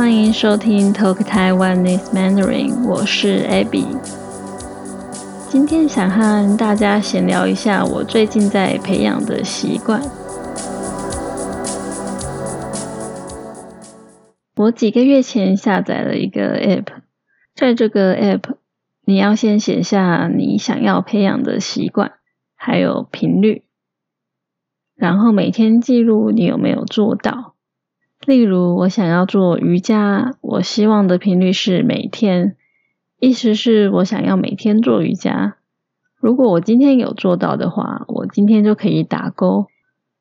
欢迎收听 Talk Taiwanese Mandarin，我是 Abby。今天想和大家闲聊一下我最近在培养的习惯。我几个月前下载了一个 App，在这个 App，你要先写下你想要培养的习惯，还有频率，然后每天记录你有没有做到。例如，我想要做瑜伽，我希望的频率是每天，意思是我想要每天做瑜伽。如果我今天有做到的话，我今天就可以打勾。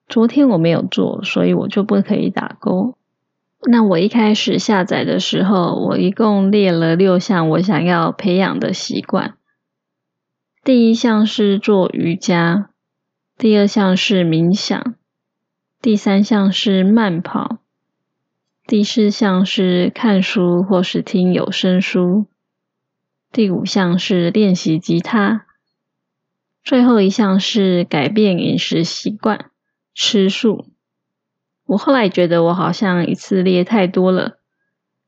昨天我没有做，所以我就不可以打勾。那我一开始下载的时候，我一共列了六项我想要培养的习惯。第一项是做瑜伽，第二项是冥想，第三项是慢跑。第四项是看书或是听有声书，第五项是练习吉他，最后一项是改变饮食习惯，吃素。我后来觉得我好像一次列太多了，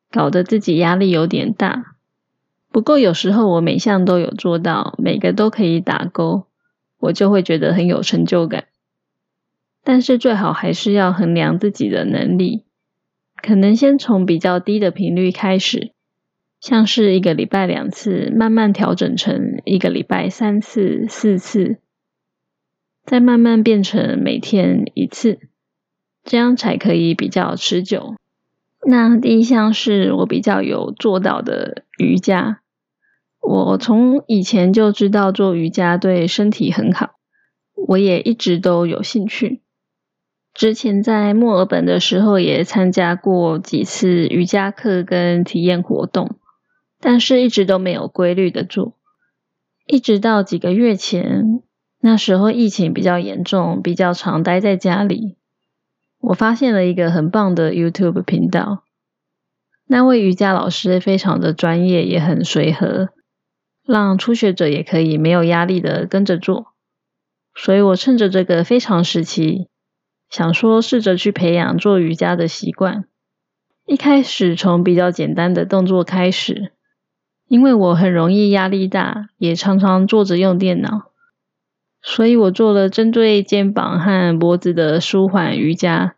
搞得自己压力有点大。不过有时候我每项都有做到，每个都可以打勾，我就会觉得很有成就感。但是最好还是要衡量自己的能力。可能先从比较低的频率开始，像是一个礼拜两次，慢慢调整成一个礼拜三次、四次，再慢慢变成每天一次，这样才可以比较持久。那第一项是我比较有做到的瑜伽，我从以前就知道做瑜伽对身体很好，我也一直都有兴趣。之前在墨尔本的时候，也参加过几次瑜伽课跟体验活动，但是一直都没有规律的做。一直到几个月前，那时候疫情比较严重，比较常待在家里，我发现了一个很棒的 YouTube 频道。那位瑜伽老师非常的专业，也很随和，让初学者也可以没有压力的跟着做。所以我趁着这个非常时期。想说试着去培养做瑜伽的习惯，一开始从比较简单的动作开始，因为我很容易压力大，也常常坐着用电脑，所以我做了针对肩膀和脖子的舒缓瑜伽，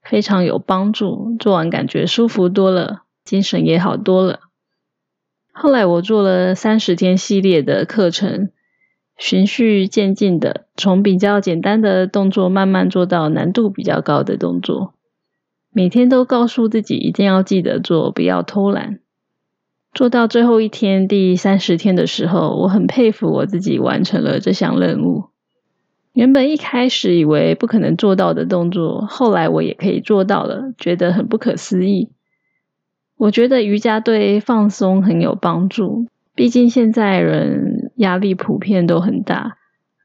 非常有帮助，做完感觉舒服多了，精神也好多了。后来我做了三十天系列的课程。循序渐进的，从比较简单的动作慢慢做到难度比较高的动作。每天都告诉自己一定要记得做，不要偷懒。做到最后一天，第三十天的时候，我很佩服我自己完成了这项任务。原本一开始以为不可能做到的动作，后来我也可以做到了，觉得很不可思议。我觉得瑜伽对放松很有帮助，毕竟现在人。压力普遍都很大，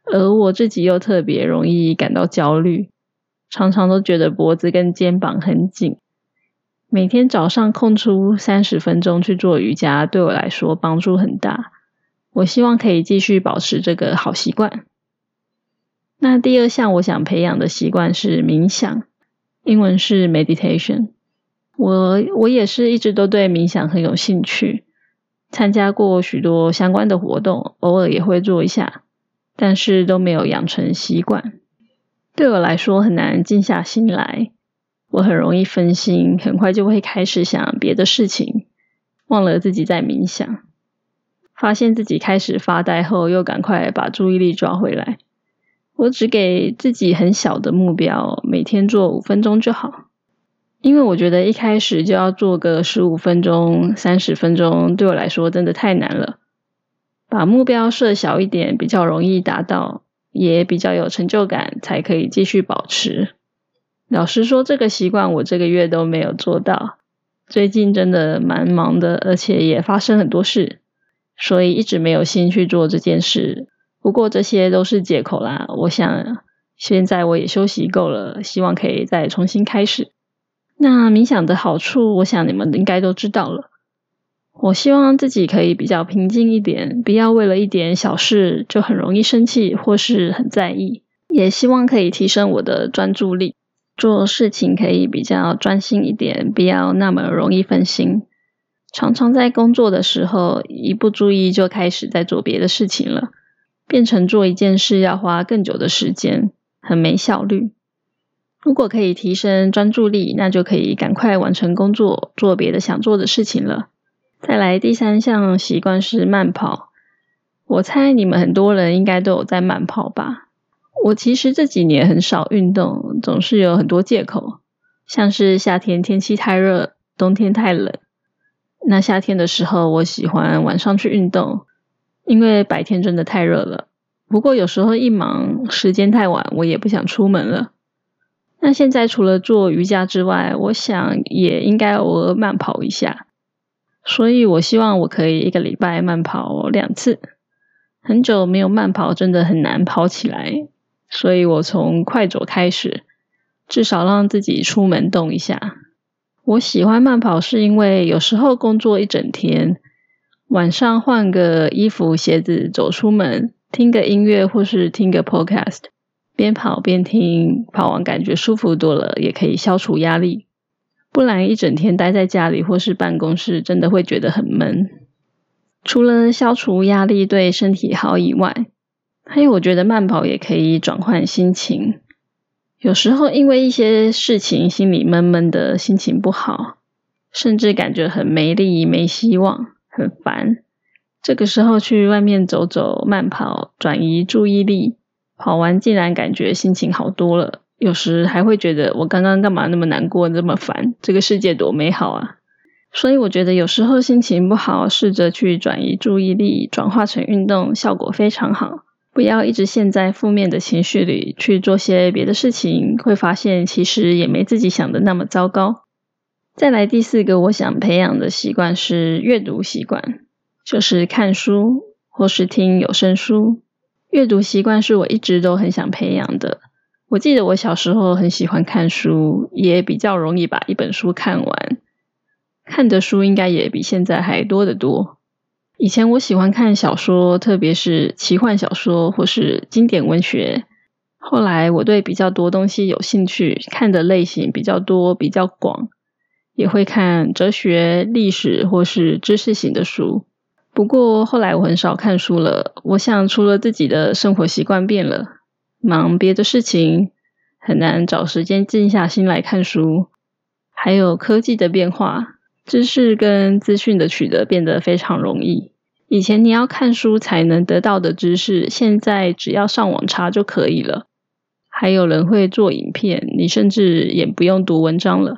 而我自己又特别容易感到焦虑，常常都觉得脖子跟肩膀很紧。每天早上空出三十分钟去做瑜伽，对我来说帮助很大。我希望可以继续保持这个好习惯。那第二项我想培养的习惯是冥想，英文是 meditation。我我也是一直都对冥想很有兴趣。参加过许多相关的活动，偶尔也会做一下，但是都没有养成习惯。对我来说很难静下心来，我很容易分心，很快就会开始想别的事情，忘了自己在冥想。发现自己开始发呆后，又赶快把注意力抓回来。我只给自己很小的目标，每天做五分钟就好。因为我觉得一开始就要做个十五分钟、三十分钟，对我来说真的太难了。把目标设小一点，比较容易达到，也比较有成就感，才可以继续保持。老实说，这个习惯我这个月都没有做到。最近真的蛮忙的，而且也发生很多事，所以一直没有心去做这件事。不过这些都是借口啦。我想现在我也休息够了，希望可以再重新开始。那冥想的好处，我想你们应该都知道了。我希望自己可以比较平静一点，不要为了一点小事就很容易生气或是很在意。也希望可以提升我的专注力。做事情可以比较专心一点，不要那么容易分心。常常在工作的时候，一不注意就开始在做别的事情了，变成做一件事要花更久的时间，很没效率。如果可以提升专注力，那就可以赶快完成工作，做别的想做的事情了。再来第三项习惯是慢跑。我猜你们很多人应该都有在慢跑吧？我其实这几年很少运动，总是有很多借口，像是夏天天气太热，冬天太冷。那夏天的时候，我喜欢晚上去运动，因为白天真的太热了。不过有时候一忙，时间太晚，我也不想出门了。那现在除了做瑜伽之外，我想也应该偶尔慢跑一下。所以我希望我可以一个礼拜慢跑两次。很久没有慢跑，真的很难跑起来。所以我从快走开始，至少让自己出门动一下。我喜欢慢跑，是因为有时候工作一整天，晚上换个衣服、鞋子走出门，听个音乐或是听个 podcast。边跑边听，跑完感觉舒服多了，也可以消除压力。不然一整天待在家里或是办公室，真的会觉得很闷。除了消除压力对身体好以外，还有我觉得慢跑也可以转换心情。有时候因为一些事情心里闷闷的，心情不好，甚至感觉很没力、没希望、很烦。这个时候去外面走走、慢跑，转移注意力。跑完竟然感觉心情好多了，有时还会觉得我刚刚干嘛那么难过、那么烦？这个世界多美好啊！所以我觉得有时候心情不好，试着去转移注意力，转化成运动，效果非常好。不要一直陷在负面的情绪里，去做些别的事情，会发现其实也没自己想的那么糟糕。再来第四个，我想培养的习惯是阅读习惯，就是看书或是听有声书。阅读习惯是我一直都很想培养的。我记得我小时候很喜欢看书，也比较容易把一本书看完。看的书应该也比现在还多得多。以前我喜欢看小说，特别是奇幻小说或是经典文学。后来我对比较多东西有兴趣，看的类型比较多、比较广，也会看哲学、历史或是知识型的书。不过后来我很少看书了。我想，除了自己的生活习惯变了，忙别的事情，很难找时间静下心来看书。还有科技的变化，知识跟资讯的取得变得非常容易。以前你要看书才能得到的知识，现在只要上网查就可以了。还有人会做影片，你甚至也不用读文章了。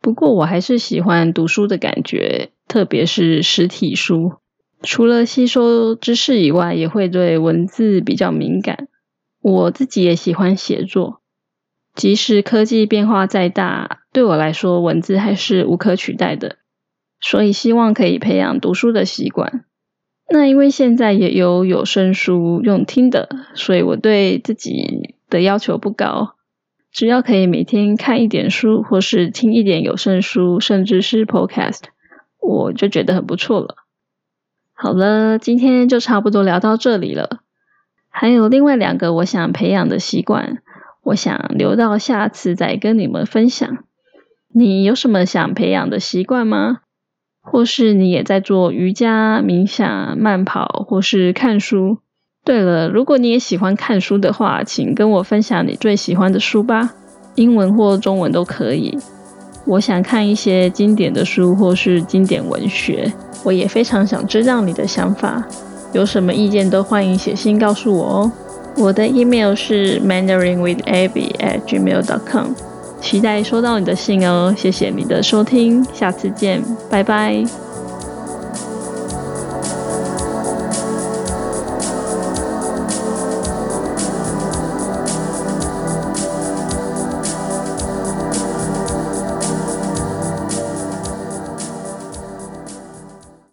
不过我还是喜欢读书的感觉，特别是实体书。除了吸收知识以外，也会对文字比较敏感。我自己也喜欢写作，即使科技变化再大，对我来说文字还是无可取代的。所以希望可以培养读书的习惯。那因为现在也有有声书用听的，所以我对自己的要求不高，只要可以每天看一点书，或是听一点有声书，甚至是 Podcast，我就觉得很不错了。好了，今天就差不多聊到这里了。还有另外两个我想培养的习惯，我想留到下次再跟你们分享。你有什么想培养的习惯吗？或是你也在做瑜伽、冥想、慢跑，或是看书？对了，如果你也喜欢看书的话，请跟我分享你最喜欢的书吧，英文或中文都可以。我想看一些经典的书，或是经典文学。我也非常想知道你的想法，有什么意见都欢迎写信告诉我哦。我的 email 是 mandarinwithabby@gmail.com，期待收到你的信哦。谢谢你的收听，下次见，拜拜。